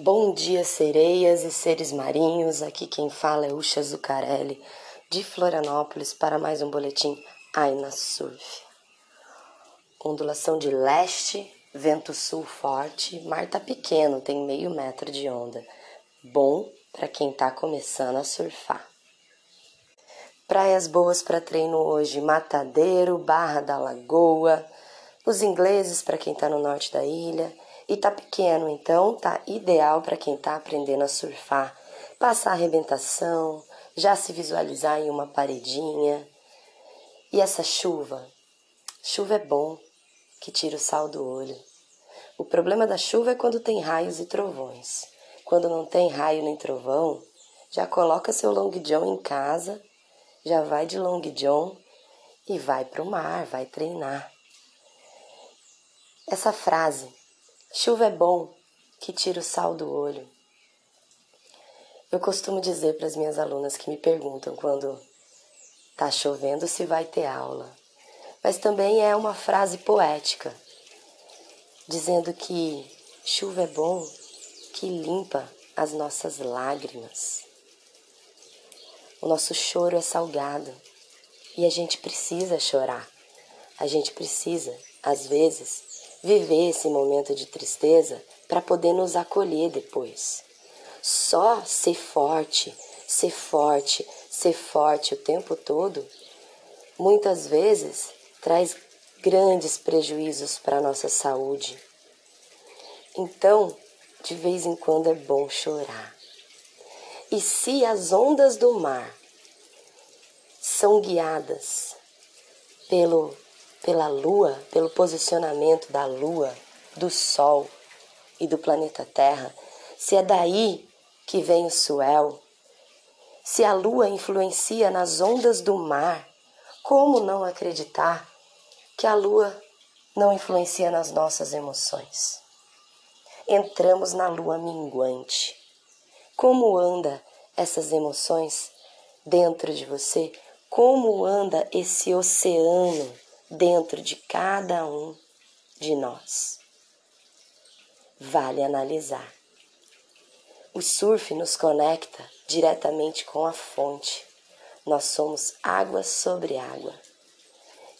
Bom dia, sereias e seres marinhos. Aqui quem fala é Ucha Zucarelli, de Florianópolis, para mais um boletim Aina Surf. Ondulação de leste, vento sul forte, mar tá pequeno, tem meio metro de onda. Bom para quem tá começando a surfar. Praias boas para treino hoje: Matadeiro, Barra da Lagoa, os ingleses para quem tá no norte da ilha e tá pequeno, então tá ideal para quem tá aprendendo a surfar, passar arrebentação, já se visualizar em uma paredinha. E essa chuva? Chuva é bom, que tira o sal do olho. O problema da chuva é quando tem raios e trovões. Quando não tem raio nem trovão, já coloca seu long john em casa, já vai de long john e vai para o mar, vai treinar. Essa frase Chuva é bom, que tira o sal do olho. Eu costumo dizer para as minhas alunas que me perguntam quando tá chovendo se vai ter aula. Mas também é uma frase poética, dizendo que chuva é bom, que limpa as nossas lágrimas. O nosso choro é salgado e a gente precisa chorar. A gente precisa, às vezes, viver esse momento de tristeza para poder nos acolher depois. Só ser forte, ser forte, ser forte o tempo todo, muitas vezes traz grandes prejuízos para a nossa saúde. Então, de vez em quando é bom chorar. E se as ondas do mar são guiadas pelo pela Lua, pelo posicionamento da Lua, do Sol e do planeta Terra, se é daí que vem o Suel, se a Lua influencia nas ondas do mar, como não acreditar que a Lua não influencia nas nossas emoções? Entramos na Lua minguante. Como anda essas emoções dentro de você? Como anda esse oceano dentro de cada um de nós. Vale analisar. O surf nos conecta diretamente com a fonte. Nós somos água sobre água.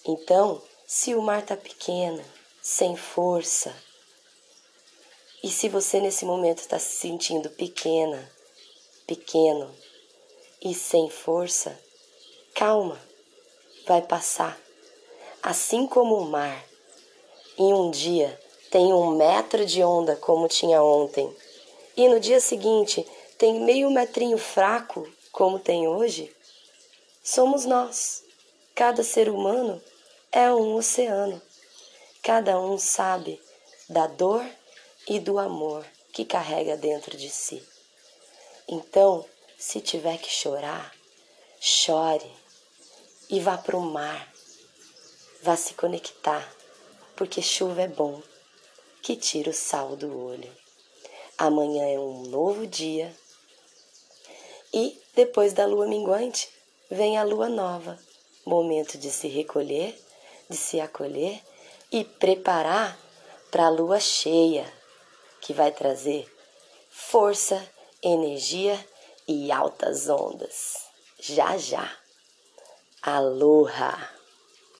Então, se o mar está pequeno, sem força, e se você nesse momento está se sentindo pequena, pequeno e sem força, calma, vai passar assim como o mar. Em um dia tem um metro de onda como tinha ontem, e no dia seguinte tem meio metrinho fraco como tem hoje. Somos nós. Cada ser humano é um oceano. Cada um sabe da dor e do amor que carrega dentro de si. Então, se tiver que chorar, chore e vá para o mar Vá se conectar, porque chuva é bom, que tira o sal do olho. Amanhã é um novo dia e depois da lua minguante vem a lua nova, momento de se recolher, de se acolher e preparar para a lua cheia, que vai trazer força, energia e altas ondas. Já já. Aloha!